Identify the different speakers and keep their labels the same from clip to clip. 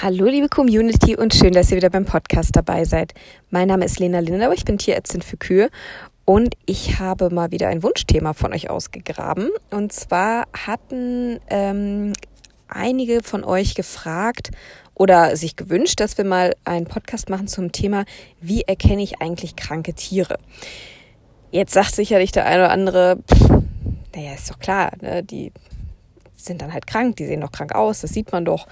Speaker 1: Hallo liebe Community und schön, dass ihr wieder beim Podcast dabei seid. Mein Name ist Lena Lindauer, ich bin Tierärztin für Kühe und ich habe mal wieder ein Wunschthema von euch ausgegraben. Und zwar hatten ähm, einige von euch gefragt oder sich gewünscht, dass wir mal einen Podcast machen zum Thema, wie erkenne ich eigentlich kranke Tiere? Jetzt sagt sicherlich der eine oder andere, naja, ist doch klar, ne? die sind dann halt krank, die sehen doch krank aus, das sieht man doch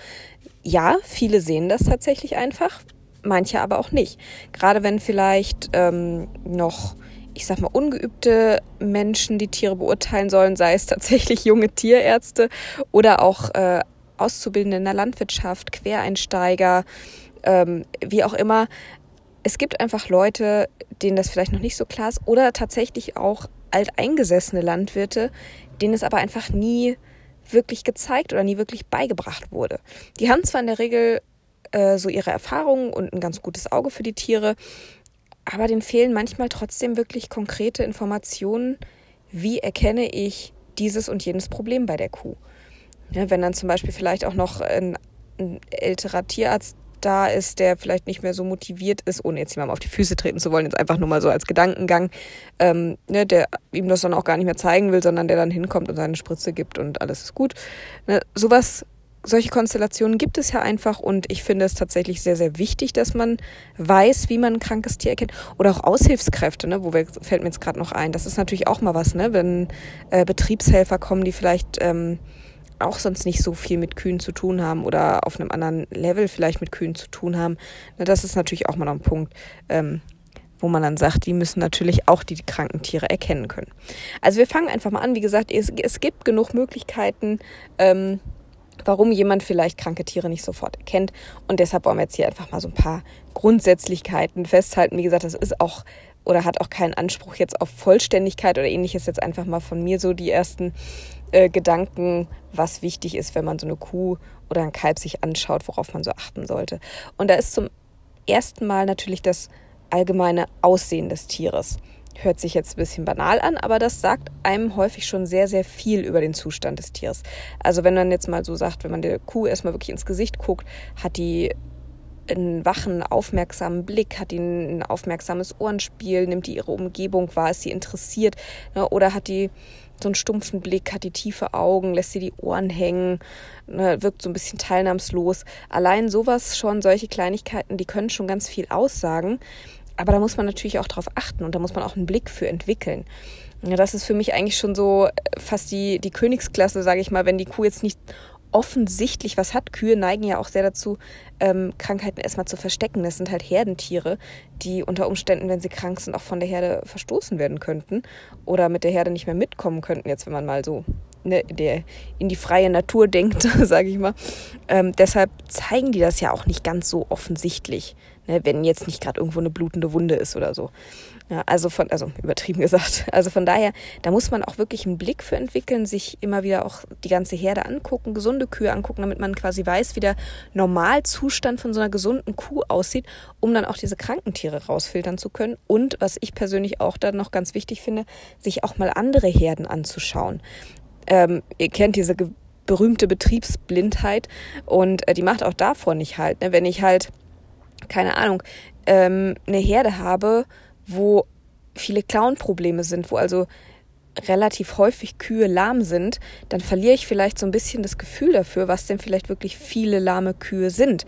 Speaker 1: ja, viele sehen das tatsächlich einfach, manche aber auch nicht. Gerade wenn vielleicht ähm, noch, ich sag mal, ungeübte Menschen die Tiere beurteilen sollen, sei es tatsächlich junge Tierärzte oder auch äh, Auszubildende in der Landwirtschaft, Quereinsteiger, ähm, wie auch immer. Es gibt einfach Leute, denen das vielleicht noch nicht so klar ist oder tatsächlich auch alteingesessene Landwirte, denen es aber einfach nie wirklich gezeigt oder nie wirklich beigebracht wurde. Die haben zwar in der Regel äh, so ihre Erfahrungen und ein ganz gutes Auge für die Tiere, aber denen fehlen manchmal trotzdem wirklich konkrete Informationen, wie erkenne ich dieses und jenes Problem bei der Kuh. Ja, wenn dann zum Beispiel vielleicht auch noch ein, ein älterer Tierarzt da ist, der vielleicht nicht mehr so motiviert ist, ohne jetzt jemandem auf die Füße treten zu wollen, jetzt einfach nur mal so als Gedankengang, ähm, ne, der ihm das dann auch gar nicht mehr zeigen will, sondern der dann hinkommt und seine Spritze gibt und alles ist gut. Ne, sowas, solche Konstellationen gibt es ja einfach und ich finde es tatsächlich sehr, sehr wichtig, dass man weiß, wie man ein krankes Tier erkennt. Oder auch Aushilfskräfte, ne, wo wir, fällt mir jetzt gerade noch ein. Das ist natürlich auch mal was, ne, wenn äh, Betriebshelfer kommen, die vielleicht ähm, auch sonst nicht so viel mit Kühen zu tun haben oder auf einem anderen Level vielleicht mit Kühen zu tun haben. Das ist natürlich auch mal ein Punkt, ähm, wo man dann sagt, die müssen natürlich auch die kranken Tiere erkennen können. Also wir fangen einfach mal an. Wie gesagt, es, es gibt genug Möglichkeiten, ähm, warum jemand vielleicht kranke Tiere nicht sofort erkennt. Und deshalb wollen wir jetzt hier einfach mal so ein paar Grundsätzlichkeiten festhalten. Wie gesagt, das ist auch oder hat auch keinen Anspruch jetzt auf Vollständigkeit oder ähnliches. Jetzt einfach mal von mir so die ersten äh, Gedanken, was wichtig ist, wenn man so eine Kuh oder ein Kalb sich anschaut, worauf man so achten sollte. Und da ist zum ersten Mal natürlich das allgemeine Aussehen des Tieres. Hört sich jetzt ein bisschen banal an, aber das sagt einem häufig schon sehr, sehr viel über den Zustand des Tieres. Also wenn man jetzt mal so sagt, wenn man der Kuh erstmal wirklich ins Gesicht guckt, hat die einen wachen, aufmerksamen Blick, hat die ein aufmerksames Ohrenspiel, nimmt die ihre Umgebung wahr, ist sie interessiert ne, oder hat die so einen stumpfen Blick, hat die tiefe Augen, lässt sie die Ohren hängen, ne, wirkt so ein bisschen teilnahmslos. Allein sowas schon, solche Kleinigkeiten, die können schon ganz viel aussagen. Aber da muss man natürlich auch drauf achten und da muss man auch einen Blick für entwickeln. Ja, das ist für mich eigentlich schon so fast die, die Königsklasse, sage ich mal, wenn die Kuh jetzt nicht offensichtlich was hat. Kühe neigen ja auch sehr dazu, ähm, Krankheiten erstmal zu verstecken. Das sind halt Herdentiere, die unter Umständen, wenn sie krank sind, auch von der Herde verstoßen werden könnten oder mit der Herde nicht mehr mitkommen könnten, jetzt wenn man mal so ne, der, in die freie Natur denkt, sage ich mal. Ähm, deshalb zeigen die das ja auch nicht ganz so offensichtlich, ne, wenn jetzt nicht gerade irgendwo eine blutende Wunde ist oder so. Ja, also von, also übertrieben gesagt. Also von daher, da muss man auch wirklich einen Blick für entwickeln, sich immer wieder auch die ganze Herde angucken, gesunde Kühe angucken, damit man quasi weiß, wie der Normalzustand von so einer gesunden Kuh aussieht, um dann auch diese Krankentiere rausfiltern zu können. Und was ich persönlich auch dann noch ganz wichtig finde, sich auch mal andere Herden anzuschauen. Ähm, ihr kennt diese berühmte Betriebsblindheit und äh, die macht auch davor nicht halt. Ne? Wenn ich halt, keine Ahnung, ähm, eine Herde habe, wo viele Clown-Probleme sind, wo also relativ häufig Kühe lahm sind, dann verliere ich vielleicht so ein bisschen das Gefühl dafür, was denn vielleicht wirklich viele lahme Kühe sind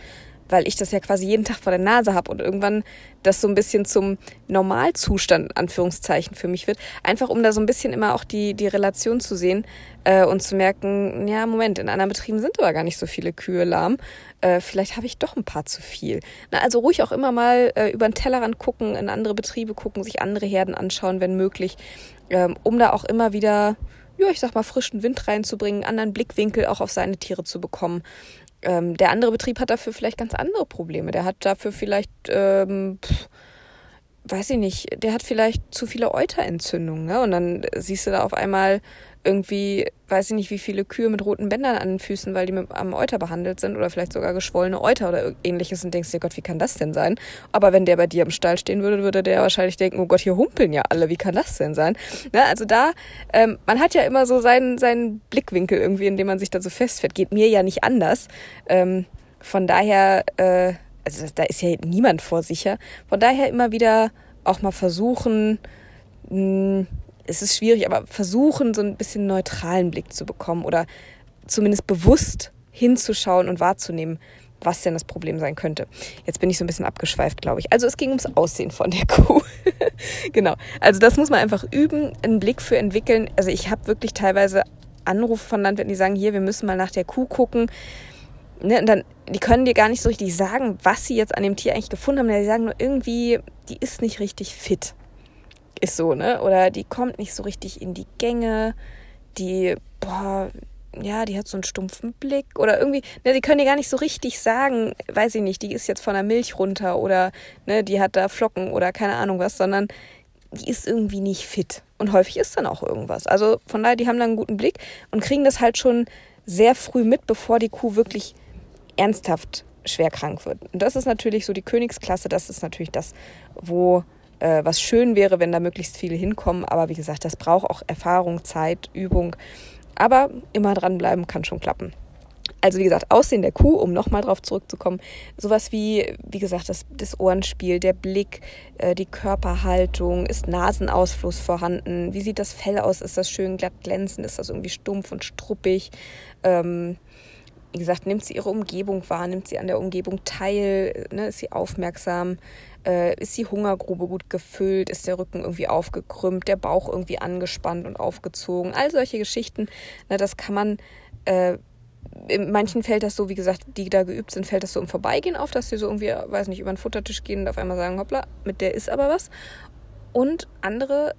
Speaker 1: weil ich das ja quasi jeden Tag vor der Nase habe und irgendwann das so ein bisschen zum Normalzustand, Anführungszeichen, für mich wird. Einfach um da so ein bisschen immer auch die, die Relation zu sehen äh, und zu merken, ja, Moment, in anderen Betrieben sind aber gar nicht so viele Kühe lahm. Äh, vielleicht habe ich doch ein paar zu viel. Na, also ruhig auch immer mal äh, über den Tellerrand gucken, in andere Betriebe gucken, sich andere Herden anschauen, wenn möglich, ähm, um da auch immer wieder ja, ich sag mal, frischen Wind reinzubringen, anderen Blickwinkel auch auf seine Tiere zu bekommen ähm, der andere Betrieb hat dafür vielleicht ganz andere Probleme. Der hat dafür vielleicht, ähm, pff, weiß ich nicht, der hat vielleicht zu viele Euterentzündungen. Ne? Und dann siehst du da auf einmal irgendwie, weiß ich nicht, wie viele Kühe mit roten Bändern an den Füßen, weil die mit, am Euter behandelt sind oder vielleicht sogar geschwollene Euter oder ähnliches und denkst dir, Gott, wie kann das denn sein? Aber wenn der bei dir im Stall stehen würde, würde der wahrscheinlich denken, oh Gott, hier humpeln ja alle, wie kann das denn sein? Ne? Also da, ähm, man hat ja immer so seinen, seinen Blickwinkel irgendwie, in dem man sich da so festfährt. Geht mir ja nicht anders. Ähm, von daher, äh, also da ist ja niemand vor sicher. Von daher immer wieder auch mal versuchen, mh, hm, es ist schwierig, aber versuchen, so ein bisschen neutralen Blick zu bekommen oder zumindest bewusst hinzuschauen und wahrzunehmen, was denn das Problem sein könnte. Jetzt bin ich so ein bisschen abgeschweift, glaube ich. Also es ging ums Aussehen von der Kuh. genau. Also das muss man einfach üben, einen Blick für entwickeln. Also ich habe wirklich teilweise Anrufe von Landwirten, die sagen, hier, wir müssen mal nach der Kuh gucken. Ne, und dann, die können dir gar nicht so richtig sagen, was sie jetzt an dem Tier eigentlich gefunden haben. Die sagen nur irgendwie, die ist nicht richtig fit. Ist so, ne? Oder die kommt nicht so richtig in die Gänge. Die, boah, ja, die hat so einen stumpfen Blick oder irgendwie, ne, die können dir gar nicht so richtig sagen, weiß ich nicht, die ist jetzt von der Milch runter oder ne, die hat da Flocken oder keine Ahnung was, sondern die ist irgendwie nicht fit. Und häufig ist dann auch irgendwas. Also von daher, die haben dann einen guten Blick und kriegen das halt schon sehr früh mit, bevor die Kuh wirklich ernsthaft schwer krank wird. Und das ist natürlich so die Königsklasse, das ist natürlich das, wo äh, was schön wäre, wenn da möglichst viele hinkommen. Aber wie gesagt, das braucht auch Erfahrung, Zeit, Übung. Aber immer dranbleiben kann schon klappen. Also wie gesagt, Aussehen der Kuh, um nochmal drauf zurückzukommen, sowas wie, wie gesagt, das, das Ohrenspiel, der Blick, äh, die Körperhaltung, ist Nasenausfluss vorhanden, wie sieht das Fell aus, ist das schön glatt glänzend, ist das irgendwie stumpf und struppig, ähm, wie gesagt, nimmt sie ihre Umgebung wahr, nimmt sie an der Umgebung teil, ne, ist sie aufmerksam, äh, ist die Hungergrube gut gefüllt, ist der Rücken irgendwie aufgekrümmt, der Bauch irgendwie angespannt und aufgezogen, all solche Geschichten, ne, das kann man, äh, in manchen fällt das so, wie gesagt, die da geübt sind, fällt das so im Vorbeigehen auf, dass sie so irgendwie, weiß nicht, über den Futtertisch gehen und auf einmal sagen, hoppla, mit der ist aber was. Und andere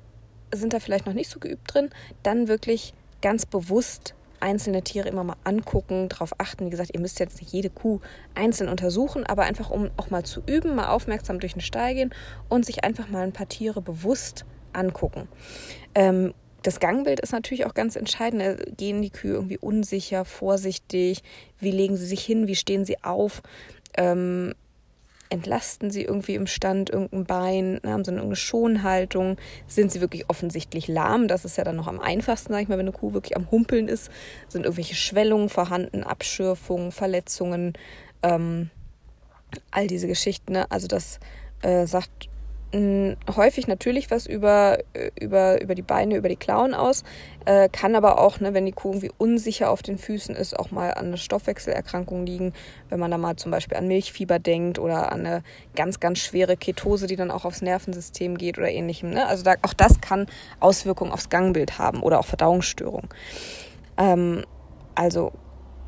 Speaker 1: sind da vielleicht noch nicht so geübt drin, dann wirklich ganz bewusst einzelne Tiere immer mal angucken, darauf achten. Wie gesagt, ihr müsst jetzt nicht jede Kuh einzeln untersuchen, aber einfach um auch mal zu üben, mal aufmerksam durch den Stall gehen und sich einfach mal ein paar Tiere bewusst angucken. Ähm, das Gangbild ist natürlich auch ganz entscheidend. Gehen die Kühe irgendwie unsicher, vorsichtig? Wie legen sie sich hin? Wie stehen sie auf? Ähm, entlasten sie irgendwie im Stand irgendein Bein, haben sie irgendeine Schonhaltung, sind sie wirklich offensichtlich lahm, das ist ja dann noch am einfachsten, sag ich mal, wenn eine Kuh wirklich am Humpeln ist, sind irgendwelche Schwellungen vorhanden, Abschürfungen, Verletzungen, ähm, all diese Geschichten, ne? also das äh, sagt häufig natürlich was über, äh, über, über die Beine, über die Klauen aus, äh, kann aber auch, ne, wenn die Kuh irgendwie unsicher auf den Füßen ist, auch mal an eine Stoffwechselerkrankung liegen, wenn man da mal zum Beispiel an Milchfieber denkt oder an eine ganz, ganz schwere Ketose, die dann auch aufs Nervensystem geht oder ähnlichem. Ne? Also da, auch das kann Auswirkungen aufs Gangbild haben oder auch Verdauungsstörungen. Ähm, also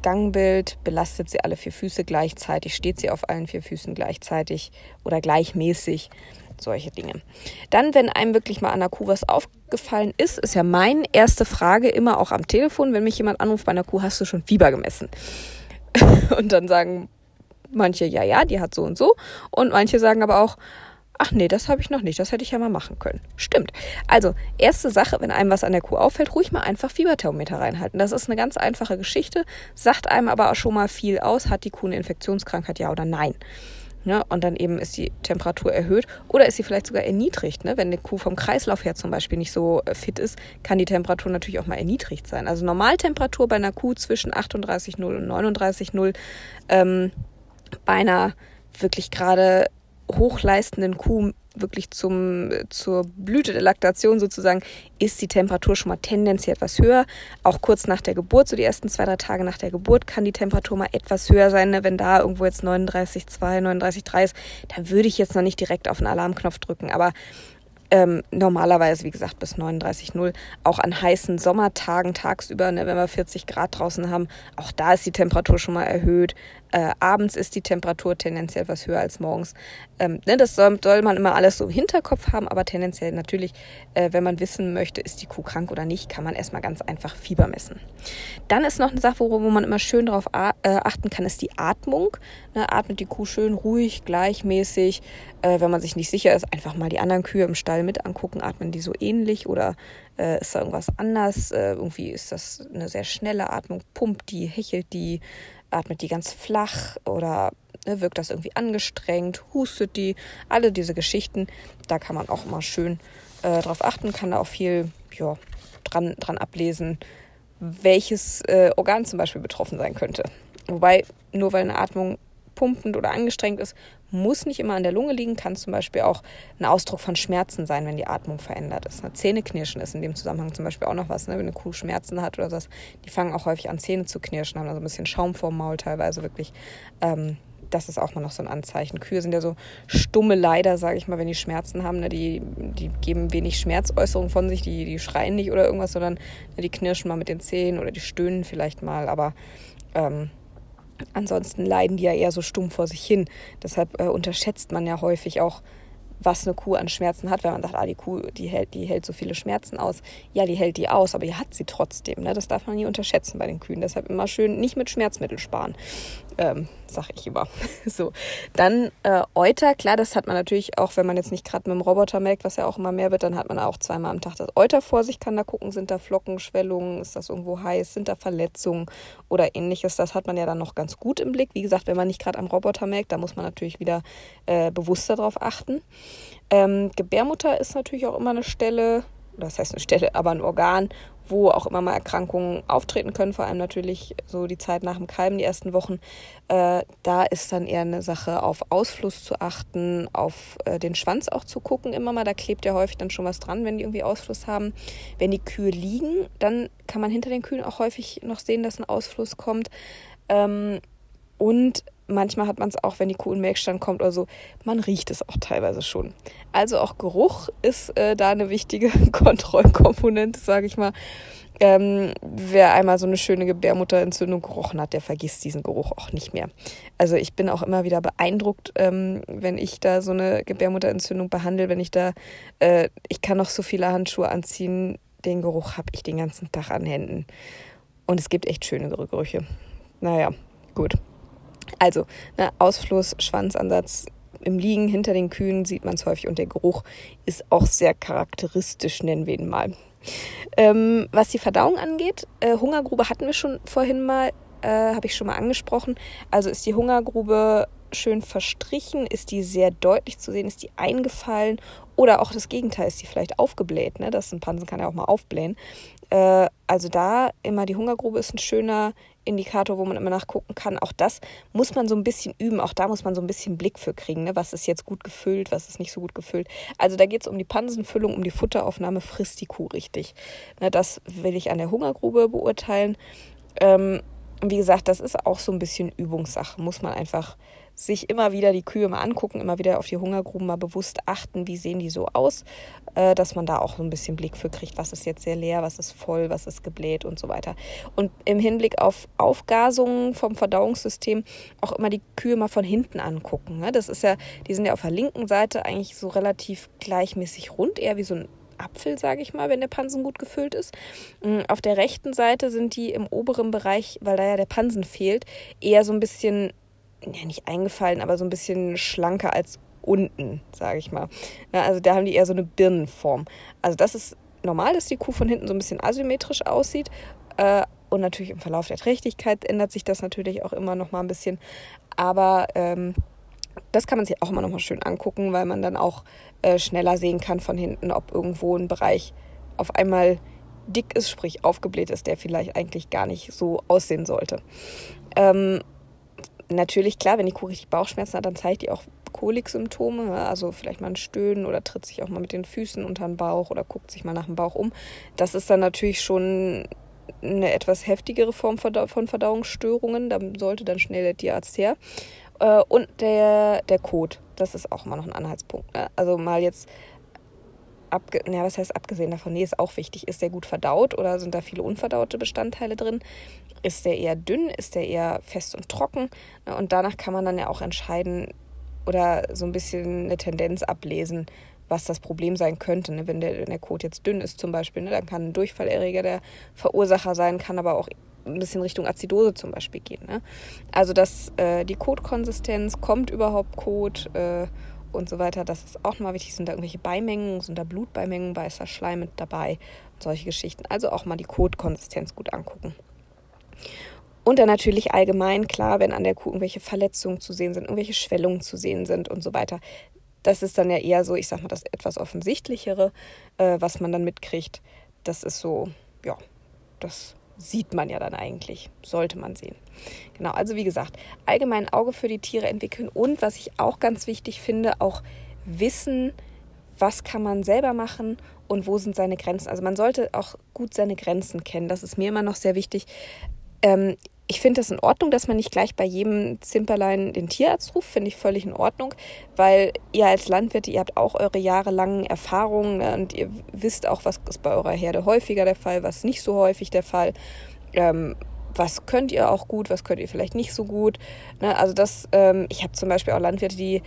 Speaker 1: Gangbild, belastet sie alle vier Füße gleichzeitig, steht sie auf allen vier Füßen gleichzeitig oder gleichmäßig solche Dinge. Dann, wenn einem wirklich mal an der Kuh was aufgefallen ist, ist ja meine erste Frage immer auch am Telefon, wenn mich jemand anruft bei einer Kuh, hast du schon Fieber gemessen? und dann sagen manche, ja, ja, die hat so und so. Und manche sagen aber auch, ach nee, das habe ich noch nicht, das hätte ich ja mal machen können. Stimmt. Also, erste Sache, wenn einem was an der Kuh auffällt, ruhig mal einfach Fieberthermometer reinhalten. Das ist eine ganz einfache Geschichte, sagt einem aber auch schon mal viel aus, hat die Kuh eine Infektionskrankheit, ja oder nein. Ne? Und dann eben ist die Temperatur erhöht oder ist sie vielleicht sogar erniedrigt. Ne? Wenn eine Kuh vom Kreislauf her zum Beispiel nicht so äh, fit ist, kann die Temperatur natürlich auch mal erniedrigt sein. Also Normaltemperatur bei einer Kuh zwischen 38,0 und 39,0. Ähm, bei einer wirklich gerade hochleistenden Kuh wirklich zum, zur Blüte der Laktation sozusagen, ist die Temperatur schon mal tendenziell etwas höher. Auch kurz nach der Geburt, so die ersten zwei, drei Tage nach der Geburt, kann die Temperatur mal etwas höher sein. Ne? Wenn da irgendwo jetzt 39,2, 39,3 ist, da würde ich jetzt noch nicht direkt auf den Alarmknopf drücken. Aber ähm, normalerweise, wie gesagt, bis 39,0. Auch an heißen Sommertagen tagsüber, ne, wenn wir 40 Grad draußen haben, auch da ist die Temperatur schon mal erhöht. Äh, abends ist die Temperatur tendenziell etwas höher als morgens. Ähm, ne, das soll, soll, man immer alles so im Hinterkopf haben, aber tendenziell natürlich, äh, wenn man wissen möchte, ist die Kuh krank oder nicht, kann man erstmal ganz einfach Fieber messen. Dann ist noch eine Sache, wo, wo man immer schön darauf äh, achten kann, ist die Atmung. Ne, atmet die Kuh schön ruhig, gleichmäßig. Äh, wenn man sich nicht sicher ist, einfach mal die anderen Kühe im Stall mit angucken. Atmen die so ähnlich oder äh, ist da irgendwas anders? Irgendwie ist das eine sehr schnelle Atmung. Pumpt die, hechelt die atmet die ganz flach oder ne, wirkt das irgendwie angestrengt, hustet die, alle diese Geschichten, da kann man auch immer schön äh, drauf achten, kann da auch viel ja, dran, dran ablesen, welches äh, Organ zum Beispiel betroffen sein könnte. Wobei nur weil eine Atmung pumpend oder angestrengt ist, muss nicht immer an der Lunge liegen, kann zum Beispiel auch ein Ausdruck von Schmerzen sein, wenn die Atmung verändert ist. Eine Zähneknirschen ist in dem Zusammenhang zum Beispiel auch noch was, ne? wenn eine Kuh Schmerzen hat oder so. Die fangen auch häufig an, Zähne zu knirschen, haben also ein bisschen Schaum vorm Maul teilweise wirklich. Ähm, das ist auch mal noch so ein Anzeichen. Kühe sind ja so stumme Leider, sage ich mal, wenn die Schmerzen haben. Ne? Die, die geben wenig Schmerzäußerung von sich, die, die schreien nicht oder irgendwas, sondern ne, die knirschen mal mit den Zähnen oder die stöhnen vielleicht mal. Aber ähm, Ansonsten leiden die ja eher so stumm vor sich hin. Deshalb äh, unterschätzt man ja häufig auch was eine Kuh an Schmerzen hat, wenn man sagt, ah, die Kuh, die hält, die hält so viele Schmerzen aus. Ja, die hält die aus, aber die hat sie trotzdem. Ne? Das darf man nie unterschätzen bei den Kühen. Deshalb immer schön nicht mit Schmerzmittel sparen, ähm, sag ich immer. so, dann äh, Euter, klar, das hat man natürlich auch, wenn man jetzt nicht gerade mit dem Roboter merkt, was ja auch immer mehr wird, dann hat man auch zweimal am Tag das Euter vor sich, kann da gucken, sind da Flocken, Schwellungen, ist das irgendwo heiß, sind da Verletzungen oder ähnliches. Das hat man ja dann noch ganz gut im Blick. Wie gesagt, wenn man nicht gerade am Roboter merkt, da muss man natürlich wieder äh, bewusster drauf achten. Ähm, Gebärmutter ist natürlich auch immer eine Stelle, das heißt eine Stelle, aber ein Organ, wo auch immer mal Erkrankungen auftreten können, vor allem natürlich so die Zeit nach dem Kalben, die ersten Wochen. Äh, da ist dann eher eine Sache, auf Ausfluss zu achten, auf äh, den Schwanz auch zu gucken, immer mal. Da klebt ja häufig dann schon was dran, wenn die irgendwie Ausfluss haben. Wenn die Kühe liegen, dann kann man hinter den Kühen auch häufig noch sehen, dass ein Ausfluss kommt. Ähm, und manchmal hat man es auch, wenn die Kuh in Melkstand kommt oder so, man riecht es auch teilweise schon. Also auch Geruch ist äh, da eine wichtige Kontrollkomponente, sage ich mal. Ähm, wer einmal so eine schöne Gebärmutterentzündung gerochen hat, der vergisst diesen Geruch auch nicht mehr. Also ich bin auch immer wieder beeindruckt, ähm, wenn ich da so eine Gebärmutterentzündung behandle, wenn ich da, äh, ich kann noch so viele Handschuhe anziehen, den Geruch habe ich den ganzen Tag an Händen. Und es gibt echt schöne Gerüche. Naja, gut. Also, ne, Ausfluss, Schwanzansatz im Liegen hinter den Kühen sieht man es häufig und der Geruch ist auch sehr charakteristisch, nennen wir ihn mal. Ähm, was die Verdauung angeht, äh, Hungergrube hatten wir schon vorhin mal, äh, habe ich schon mal angesprochen. Also ist die Hungergrube schön verstrichen, ist die sehr deutlich zu sehen, ist die eingefallen oder auch das Gegenteil, ist die vielleicht aufgebläht. Ne? Das ein Pansen kann ja auch mal aufblähen. Äh, also da immer die Hungergrube ist ein schöner Indikator, wo man immer nachgucken kann. Auch das muss man so ein bisschen üben. Auch da muss man so ein bisschen Blick für kriegen. Ne? Was ist jetzt gut gefüllt, was ist nicht so gut gefüllt. Also da geht es um die Pansenfüllung, um die Futteraufnahme. Frisst die Kuh richtig? Ne, das will ich an der Hungergrube beurteilen. Ähm, wie gesagt, das ist auch so ein bisschen Übungssache. Muss man einfach sich immer wieder die Kühe mal angucken, immer wieder auf die Hungergruben mal bewusst achten, wie sehen die so aus, äh, dass man da auch so ein bisschen Blick für kriegt, was ist jetzt sehr leer, was ist voll, was ist gebläht und so weiter. Und im Hinblick auf Aufgasungen vom Verdauungssystem auch immer die Kühe mal von hinten angucken. Ne? Das ist ja, die sind ja auf der linken Seite eigentlich so relativ gleichmäßig rund, eher wie so ein Apfel, sage ich mal, wenn der Pansen gut gefüllt ist. Mm, auf der rechten Seite sind die im oberen Bereich, weil da ja der Pansen fehlt, eher so ein bisschen ja nicht eingefallen, aber so ein bisschen schlanker als unten, sage ich mal. Ja, also da haben die eher so eine Birnenform. Also das ist normal, dass die Kuh von hinten so ein bisschen asymmetrisch aussieht. Äh, und natürlich im Verlauf der Trächtigkeit ändert sich das natürlich auch immer noch mal ein bisschen. Aber ähm, das kann man sich auch immer noch mal schön angucken, weil man dann auch äh, schneller sehen kann von hinten, ob irgendwo ein Bereich auf einmal dick ist, sprich aufgebläht ist, der vielleicht eigentlich gar nicht so aussehen sollte. Ähm, natürlich, klar, wenn die Kuh richtig Bauchschmerzen hat, dann zeigt die auch Koliksymptome, also vielleicht mal ein Stöhnen oder tritt sich auch mal mit den Füßen unter den Bauch oder guckt sich mal nach dem Bauch um. Das ist dann natürlich schon eine etwas heftigere Form von Verdauungsstörungen. Da sollte dann schnell der Tierarzt her. Äh, und der, der Kot, das ist auch immer noch ein Anhaltspunkt. Ne? Also mal jetzt abge ja, was heißt abgesehen davon, nee, ist auch wichtig. Ist der gut verdaut oder sind da viele unverdaute Bestandteile drin? Ist der eher dünn? Ist der eher fest und trocken? Ne, und danach kann man dann ja auch entscheiden oder so ein bisschen eine Tendenz ablesen, was das Problem sein könnte. Ne? Wenn, der, wenn der Kot jetzt dünn ist zum Beispiel, ne? dann kann ein Durchfallerreger der Verursacher sein, kann aber auch ein bisschen Richtung Azidose zum Beispiel gehen. Also dass äh, die Kotkonsistenz, kommt überhaupt Kot äh, und so weiter, das ist auch mal wichtig. Sind da irgendwelche Beimengen, sind da Blutbeimengen, weißer Schleim mit dabei und solche Geschichten. Also auch mal die Kotkonsistenz gut angucken. Und dann natürlich allgemein, klar, wenn an der Kuh irgendwelche Verletzungen zu sehen sind, irgendwelche Schwellungen zu sehen sind und so weiter. Das ist dann ja eher so, ich sag mal, das etwas offensichtlichere, äh, was man dann mitkriegt. Das ist so, ja, das sieht man ja dann eigentlich, sollte man sehen. Genau, also wie gesagt, allgemein Auge für die Tiere entwickeln und was ich auch ganz wichtig finde, auch wissen, was kann man selber machen und wo sind seine Grenzen. Also man sollte auch gut seine Grenzen kennen. Das ist mir immer noch sehr wichtig. Ähm, ich finde es in Ordnung, dass man nicht gleich bei jedem Zimperlein den Tierarzt ruft, finde ich völlig in Ordnung, weil ihr als Landwirte, ihr habt auch eure jahrelangen Erfahrungen ne, und ihr wisst auch, was ist bei eurer Herde häufiger der Fall, was nicht so häufig der Fall. Ähm, was könnt ihr auch gut, was könnt ihr vielleicht nicht so gut. Ne? Also das, ähm, ich habe zum Beispiel auch Landwirte, die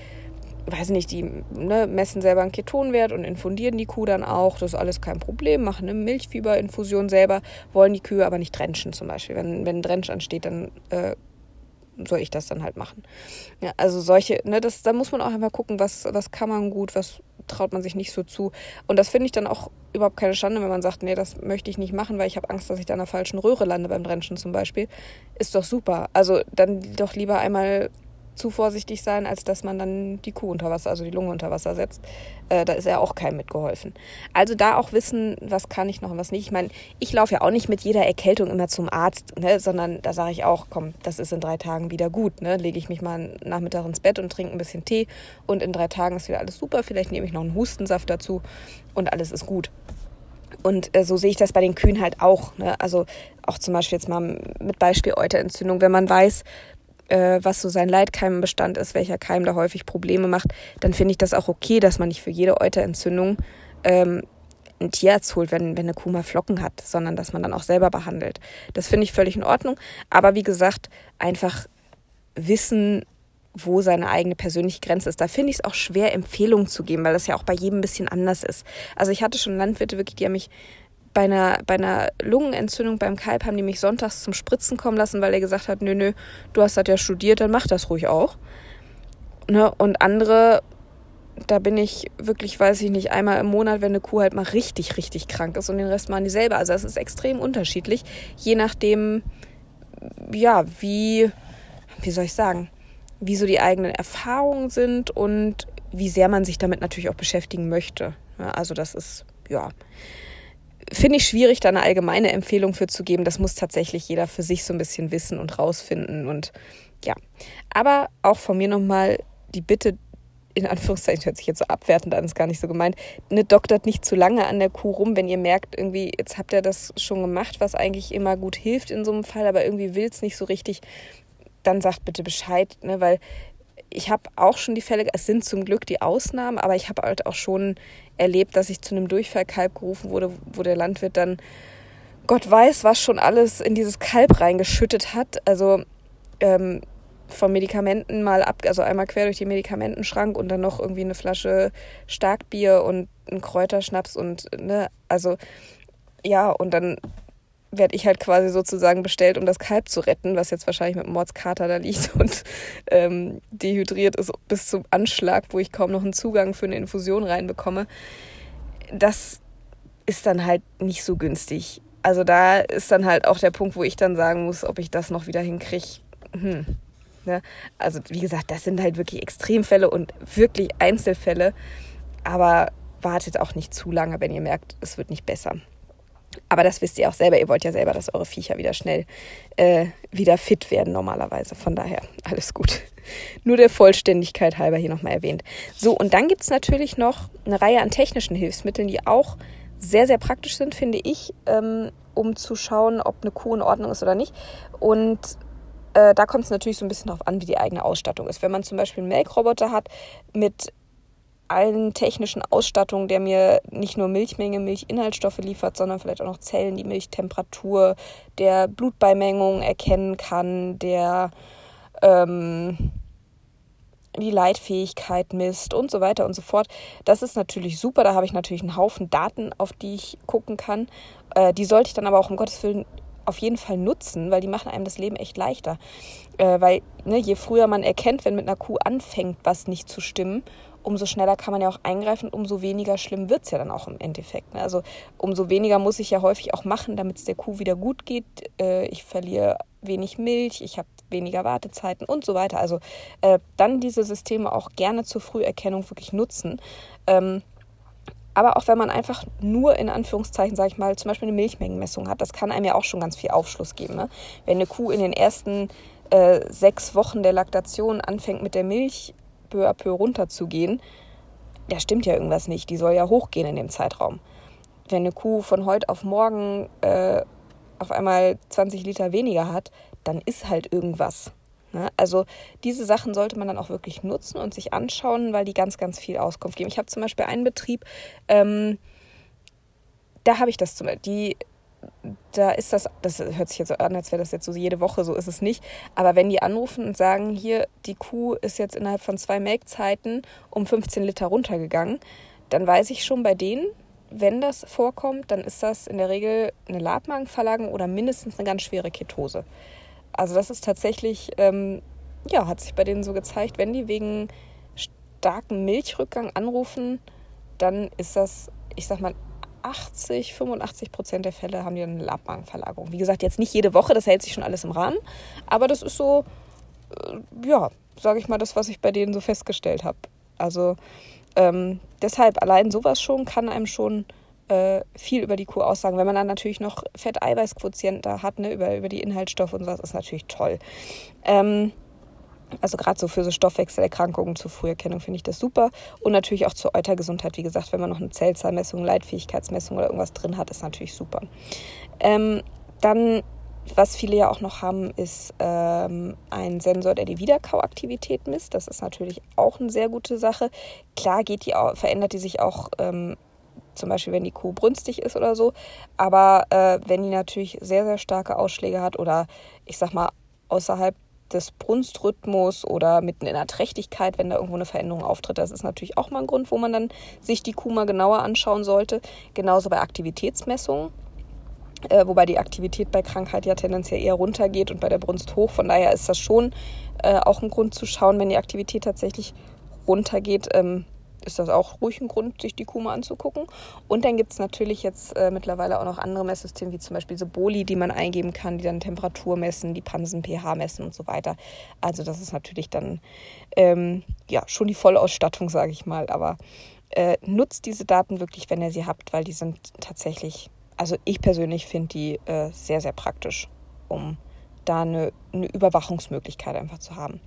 Speaker 1: weiß nicht, die ne, messen selber einen Ketonwert und infundieren die Kuh dann auch. Das ist alles kein Problem, machen eine Milchfieberinfusion selber, wollen die Kühe aber nicht drenchen zum Beispiel. Wenn, wenn ein Drench ansteht, dann äh, soll ich das dann halt machen. Ja, also solche, ne, das, da muss man auch einfach gucken, was, was kann man gut, was traut man sich nicht so zu. Und das finde ich dann auch überhaupt keine Schande, wenn man sagt, nee, das möchte ich nicht machen, weil ich habe Angst, dass ich da in der falschen Röhre lande beim Drenchen zum Beispiel. Ist doch super. Also dann doch lieber einmal zu vorsichtig sein, als dass man dann die Kuh unter Wasser, also die Lunge unter Wasser setzt. Äh, da ist ja auch keinem mitgeholfen. Also da auch wissen, was kann ich noch und was nicht. Ich meine, ich laufe ja auch nicht mit jeder Erkältung immer zum Arzt, ne, sondern da sage ich auch, komm, das ist in drei Tagen wieder gut. Ne? Lege ich mich mal Nachmittag ins Bett und trinke ein bisschen Tee und in drei Tagen ist wieder alles super. Vielleicht nehme ich noch einen Hustensaft dazu und alles ist gut. Und äh, so sehe ich das bei den Kühen halt auch. Ne? Also auch zum Beispiel jetzt mal mit Beispiel Euterentzündung, wenn man weiß, äh, was so sein Leitkeimenbestand ist, welcher Keim da häufig Probleme macht, dann finde ich das auch okay, dass man nicht für jede Euterentzündung ähm, ein Tierarzt holt, wenn, wenn eine Kuh mal Flocken hat, sondern dass man dann auch selber behandelt. Das finde ich völlig in Ordnung. Aber wie gesagt, einfach wissen, wo seine eigene persönliche Grenze ist. Da finde ich es auch schwer, Empfehlungen zu geben, weil das ja auch bei jedem ein bisschen anders ist. Also ich hatte schon Landwirte wirklich, die haben mich bei einer, bei einer Lungenentzündung beim Kalb haben die mich sonntags zum Spritzen kommen lassen, weil er gesagt hat, nö, nö, du hast das ja studiert, dann mach das ruhig auch. Ne? Und andere, da bin ich wirklich, weiß ich nicht, einmal im Monat, wenn eine Kuh halt mal richtig, richtig krank ist und den Rest machen die selber. Also das ist extrem unterschiedlich, je nachdem, ja, wie, wie soll ich sagen, wie so die eigenen Erfahrungen sind und wie sehr man sich damit natürlich auch beschäftigen möchte. Ja, also das ist, ja finde ich schwierig, da eine allgemeine Empfehlung für zu geben. Das muss tatsächlich jeder für sich so ein bisschen wissen und rausfinden. Und ja, aber auch von mir nochmal die Bitte, in Anführungszeichen hört sich jetzt so abwertend an, ist gar nicht so gemeint, ne, doktert nicht zu lange an der Kuh rum, wenn ihr merkt, irgendwie, jetzt habt ihr das schon gemacht, was eigentlich immer gut hilft in so einem Fall, aber irgendwie will es nicht so richtig, dann sagt bitte Bescheid, ne, weil ich habe auch schon die Fälle, es sind zum Glück die Ausnahmen, aber ich habe halt auch schon erlebt, dass ich zu einem Durchfallkalb gerufen wurde, wo der Landwirt dann Gott weiß, was schon alles in dieses Kalb reingeschüttet hat. Also ähm, von Medikamenten mal ab, also einmal quer durch den Medikamentenschrank und dann noch irgendwie eine Flasche Starkbier und ein Kräuterschnaps und ne, also ja, und dann werde ich halt quasi sozusagen bestellt, um das Kalb zu retten, was jetzt wahrscheinlich mit Mordskater da liegt und ähm, dehydriert ist bis zum Anschlag, wo ich kaum noch einen Zugang für eine Infusion reinbekomme. Das ist dann halt nicht so günstig. Also da ist dann halt auch der Punkt, wo ich dann sagen muss, ob ich das noch wieder hinkriege. Hm. Ne? Also wie gesagt, das sind halt wirklich Extremfälle und wirklich Einzelfälle. Aber wartet auch nicht zu lange, wenn ihr merkt, es wird nicht besser. Aber das wisst ihr auch selber. Ihr wollt ja selber, dass eure Viecher wieder schnell äh, wieder fit werden normalerweise. Von daher alles gut. Nur der Vollständigkeit halber hier nochmal erwähnt. So, und dann gibt es natürlich noch eine Reihe an technischen Hilfsmitteln, die auch sehr, sehr praktisch sind, finde ich, ähm, um zu schauen, ob eine Kuh in Ordnung ist oder nicht. Und äh, da kommt es natürlich so ein bisschen darauf an, wie die eigene Ausstattung ist. Wenn man zum Beispiel einen Melkroboter hat mit allen technischen Ausstattungen, der mir nicht nur Milchmenge, Milchinhaltsstoffe liefert, sondern vielleicht auch noch Zellen, die Milchtemperatur, der Blutbeimengung erkennen kann, der ähm, die Leitfähigkeit misst und so weiter und so fort. Das ist natürlich super. Da habe ich natürlich einen Haufen Daten, auf die ich gucken kann. Äh, die sollte ich dann aber auch um Gottes Willen auf jeden Fall nutzen, weil die machen einem das Leben echt leichter. Äh, weil ne, je früher man erkennt, wenn mit einer Kuh anfängt, was nicht zu stimmen umso schneller kann man ja auch eingreifen, umso weniger schlimm wird es ja dann auch im Endeffekt. Ne? Also umso weniger muss ich ja häufig auch machen, damit es der Kuh wieder gut geht. Äh, ich verliere wenig Milch, ich habe weniger Wartezeiten und so weiter. Also äh, dann diese Systeme auch gerne zur Früherkennung wirklich nutzen. Ähm, Aber auch wenn man einfach nur in Anführungszeichen, sage ich mal, zum Beispiel eine Milchmengenmessung hat, das kann einem ja auch schon ganz viel Aufschluss geben. Ne? Wenn eine Kuh in den ersten äh, sechs Wochen der Laktation anfängt mit der Milch peu à peu runterzugehen, da stimmt ja irgendwas nicht. Die soll ja hochgehen in dem Zeitraum. Wenn eine Kuh von heute auf morgen äh, auf einmal 20 Liter weniger hat, dann ist halt irgendwas. Ne? Also diese Sachen sollte man dann auch wirklich nutzen und sich anschauen, weil die ganz, ganz viel Auskunft geben. Ich habe zum Beispiel einen Betrieb, ähm, da habe ich das zum Beispiel, da ist das, das hört sich jetzt so an, als wäre das jetzt so jede Woche, so ist es nicht. Aber wenn die anrufen und sagen, hier, die Kuh ist jetzt innerhalb von zwei Melkzeiten um 15 Liter runtergegangen, dann weiß ich schon bei denen, wenn das vorkommt, dann ist das in der Regel eine Labmagenverlagerung oder mindestens eine ganz schwere Ketose. Also das ist tatsächlich, ähm, ja, hat sich bei denen so gezeigt, wenn die wegen starkem Milchrückgang anrufen, dann ist das, ich sag mal, 80, 85 Prozent der Fälle haben die eine Labmagenverlagerung. Wie gesagt, jetzt nicht jede Woche, das hält sich schon alles im Rahmen, aber das ist so, äh, ja, sage ich mal, das, was ich bei denen so festgestellt habe. Also ähm, deshalb allein sowas schon kann einem schon äh, viel über die Kuh aussagen. Wenn man dann natürlich noch Fett-Eiweiß-Quotient da hat, ne, über, über die Inhaltsstoffe und sowas, ist natürlich toll. Ähm, also gerade so für so Stoffwechselerkrankungen zur Früherkennung finde ich das super. Und natürlich auch zur Eutergesundheit. Wie gesagt, wenn man noch eine Zellzahlmessung, Leitfähigkeitsmessung oder irgendwas drin hat, ist natürlich super. Ähm, dann, was viele ja auch noch haben, ist ähm, ein Sensor, der die Wiederkauaktivität misst. Das ist natürlich auch eine sehr gute Sache. Klar geht die, verändert die sich auch ähm, zum Beispiel wenn die Kuh brünstig ist oder so. Aber äh, wenn die natürlich sehr, sehr starke Ausschläge hat oder ich sag mal außerhalb des Brunstrhythmus oder mitten in der Trächtigkeit, wenn da irgendwo eine Veränderung auftritt. Das ist natürlich auch mal ein Grund, wo man dann sich die Kuh mal genauer anschauen sollte. Genauso bei Aktivitätsmessungen. Äh, wobei die Aktivität bei Krankheit ja tendenziell eher runtergeht und bei der Brunst hoch. Von daher ist das schon äh, auch ein Grund zu schauen, wenn die Aktivität tatsächlich runtergeht, ähm, ist das auch ruhig ein Grund, sich die Kuh mal anzugucken. Und dann gibt es natürlich jetzt äh, mittlerweile auch noch andere Messsysteme, wie zum Beispiel so Boli, die man eingeben kann, die dann Temperatur messen, die Pansen pH messen und so weiter. Also das ist natürlich dann ähm, ja schon die Vollausstattung, sage ich mal. Aber äh, nutzt diese Daten wirklich, wenn ihr sie habt, weil die sind tatsächlich, also ich persönlich finde die äh, sehr, sehr praktisch, um da eine, eine Überwachungsmöglichkeit einfach zu haben.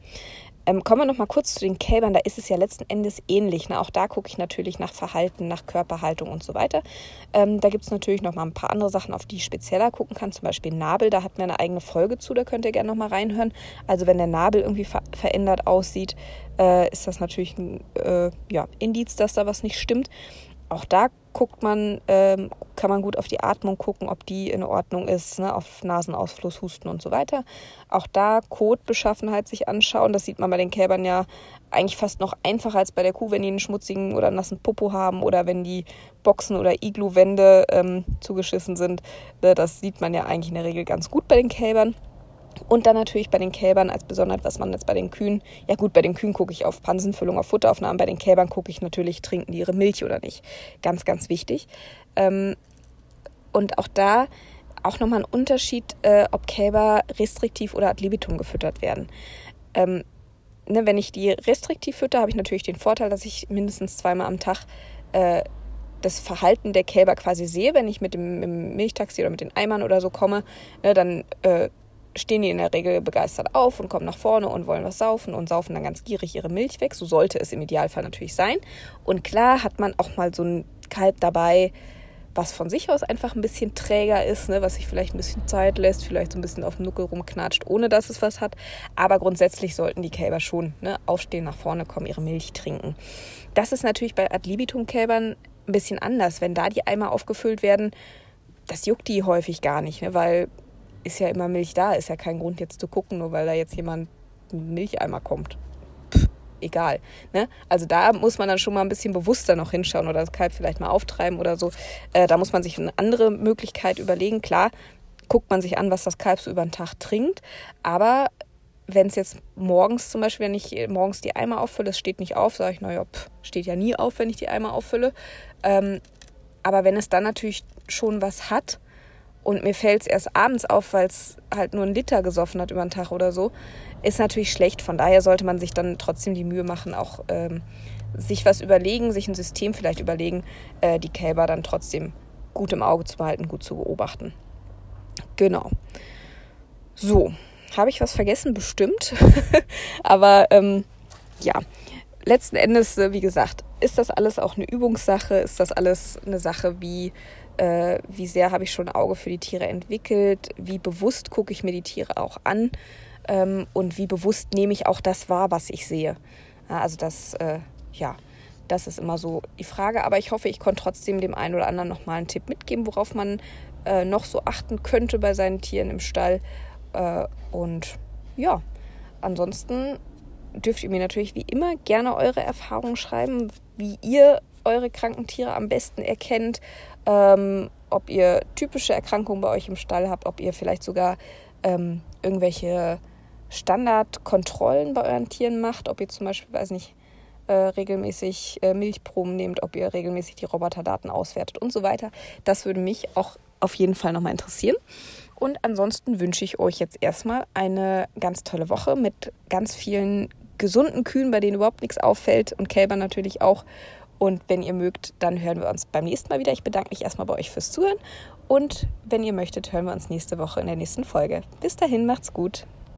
Speaker 1: Ähm, kommen wir noch mal kurz zu den Kälbern. Da ist es ja letzten Endes ähnlich. Ne? Auch da gucke ich natürlich nach Verhalten, nach Körperhaltung und so weiter. Ähm, da gibt es natürlich noch mal ein paar andere Sachen, auf die ich spezieller gucken kann. Zum Beispiel Nabel. Da hat mir eine eigene Folge zu. Da könnt ihr gerne noch mal reinhören. Also wenn der Nabel irgendwie ver verändert aussieht, äh, ist das natürlich ein äh, ja, Indiz, dass da was nicht stimmt. Auch da guckt man, ähm, kann man gut auf die Atmung gucken, ob die in Ordnung ist, ne, auf Nasenausfluss, Husten und so weiter. Auch da Kotbeschaffenheit sich anschauen. Das sieht man bei den Kälbern ja eigentlich fast noch einfacher als bei der Kuh, wenn die einen schmutzigen oder nassen Popo haben oder wenn die Boxen oder Iglu-Wände ähm, zugeschissen sind. Ne, das sieht man ja eigentlich in der Regel ganz gut bei den Kälbern. Und dann natürlich bei den Kälbern als besonders, was man jetzt bei den Kühen, ja gut, bei den Kühen gucke ich auf Pansenfüllung, auf Futteraufnahmen, bei den Kälbern gucke ich natürlich, trinken die ihre Milch oder nicht. Ganz, ganz wichtig. Ähm, und auch da auch nochmal ein Unterschied, äh, ob Kälber restriktiv oder ad libitum gefüttert werden. Ähm, ne, wenn ich die restriktiv fütter, habe ich natürlich den Vorteil, dass ich mindestens zweimal am Tag äh, das Verhalten der Kälber quasi sehe, wenn ich mit dem, mit dem Milchtaxi oder mit den Eimern oder so komme, ne, dann äh, stehen die in der Regel begeistert auf und kommen nach vorne und wollen was saufen und saufen dann ganz gierig ihre Milch weg. So sollte es im Idealfall natürlich sein. Und klar hat man auch mal so ein Kalb dabei, was von sich aus einfach ein bisschen träger ist, ne, was sich vielleicht ein bisschen Zeit lässt, vielleicht so ein bisschen auf dem Nuckel rumknatscht, ohne dass es was hat. Aber grundsätzlich sollten die Kälber schon ne, aufstehen, nach vorne kommen, ihre Milch trinken. Das ist natürlich bei Ad libitum-Kälbern ein bisschen anders. Wenn da die Eimer aufgefüllt werden, das juckt die häufig gar nicht, ne, weil ist ja immer Milch da, ist ja kein Grund jetzt zu gucken, nur weil da jetzt jemand einen Milcheimer kommt. Pff, egal. Ne? Also da muss man dann schon mal ein bisschen bewusster noch hinschauen oder das Kalb vielleicht mal auftreiben oder so. Äh, da muss man sich eine andere Möglichkeit überlegen. Klar, guckt man sich an, was das Kalb so über den Tag trinkt, aber wenn es jetzt morgens zum Beispiel, wenn ich morgens die Eimer auffülle, es steht nicht auf, sage ich, naja, pff, steht ja nie auf, wenn ich die Eimer auffülle. Ähm, aber wenn es dann natürlich schon was hat, und mir fällt es erst abends auf, weil es halt nur einen Liter gesoffen hat über den Tag oder so, ist natürlich schlecht. Von daher sollte man sich dann trotzdem die Mühe machen, auch ähm, sich was überlegen, sich ein System vielleicht überlegen, äh, die Kälber dann trotzdem gut im Auge zu behalten, gut zu beobachten. Genau. So, habe ich was vergessen? Bestimmt. Aber ähm, ja, letzten Endes, äh, wie gesagt, ist das alles auch eine Übungssache? Ist das alles eine Sache, wie, äh, wie sehr habe ich schon ein Auge für die Tiere entwickelt? Wie bewusst gucke ich mir die Tiere auch an? Ähm, und wie bewusst nehme ich auch das wahr, was ich sehe? Ja, also das, äh, ja, das ist immer so die Frage. Aber ich hoffe, ich konnte trotzdem dem einen oder anderen nochmal einen Tipp mitgeben, worauf man äh, noch so achten könnte bei seinen Tieren im Stall. Äh, und ja, ansonsten dürft ihr mir natürlich wie immer gerne eure Erfahrungen schreiben, wie ihr eure kranken Tiere am besten erkennt, ähm, ob ihr typische Erkrankungen bei euch im Stall habt, ob ihr vielleicht sogar ähm, irgendwelche Standardkontrollen bei euren Tieren macht, ob ihr zum Beispiel, weiß nicht, äh, regelmäßig äh, Milchproben nehmt, ob ihr regelmäßig die Roboterdaten auswertet und so weiter. Das würde mich auch auf jeden Fall nochmal interessieren. Und ansonsten wünsche ich euch jetzt erstmal eine ganz tolle Woche mit ganz vielen gesunden Kühen, bei denen überhaupt nichts auffällt und Kälbern natürlich auch. Und wenn ihr mögt, dann hören wir uns beim nächsten Mal wieder. Ich bedanke mich erstmal bei euch fürs Zuhören und wenn ihr möchtet, hören wir uns nächste Woche in der nächsten Folge. Bis dahin, macht's gut.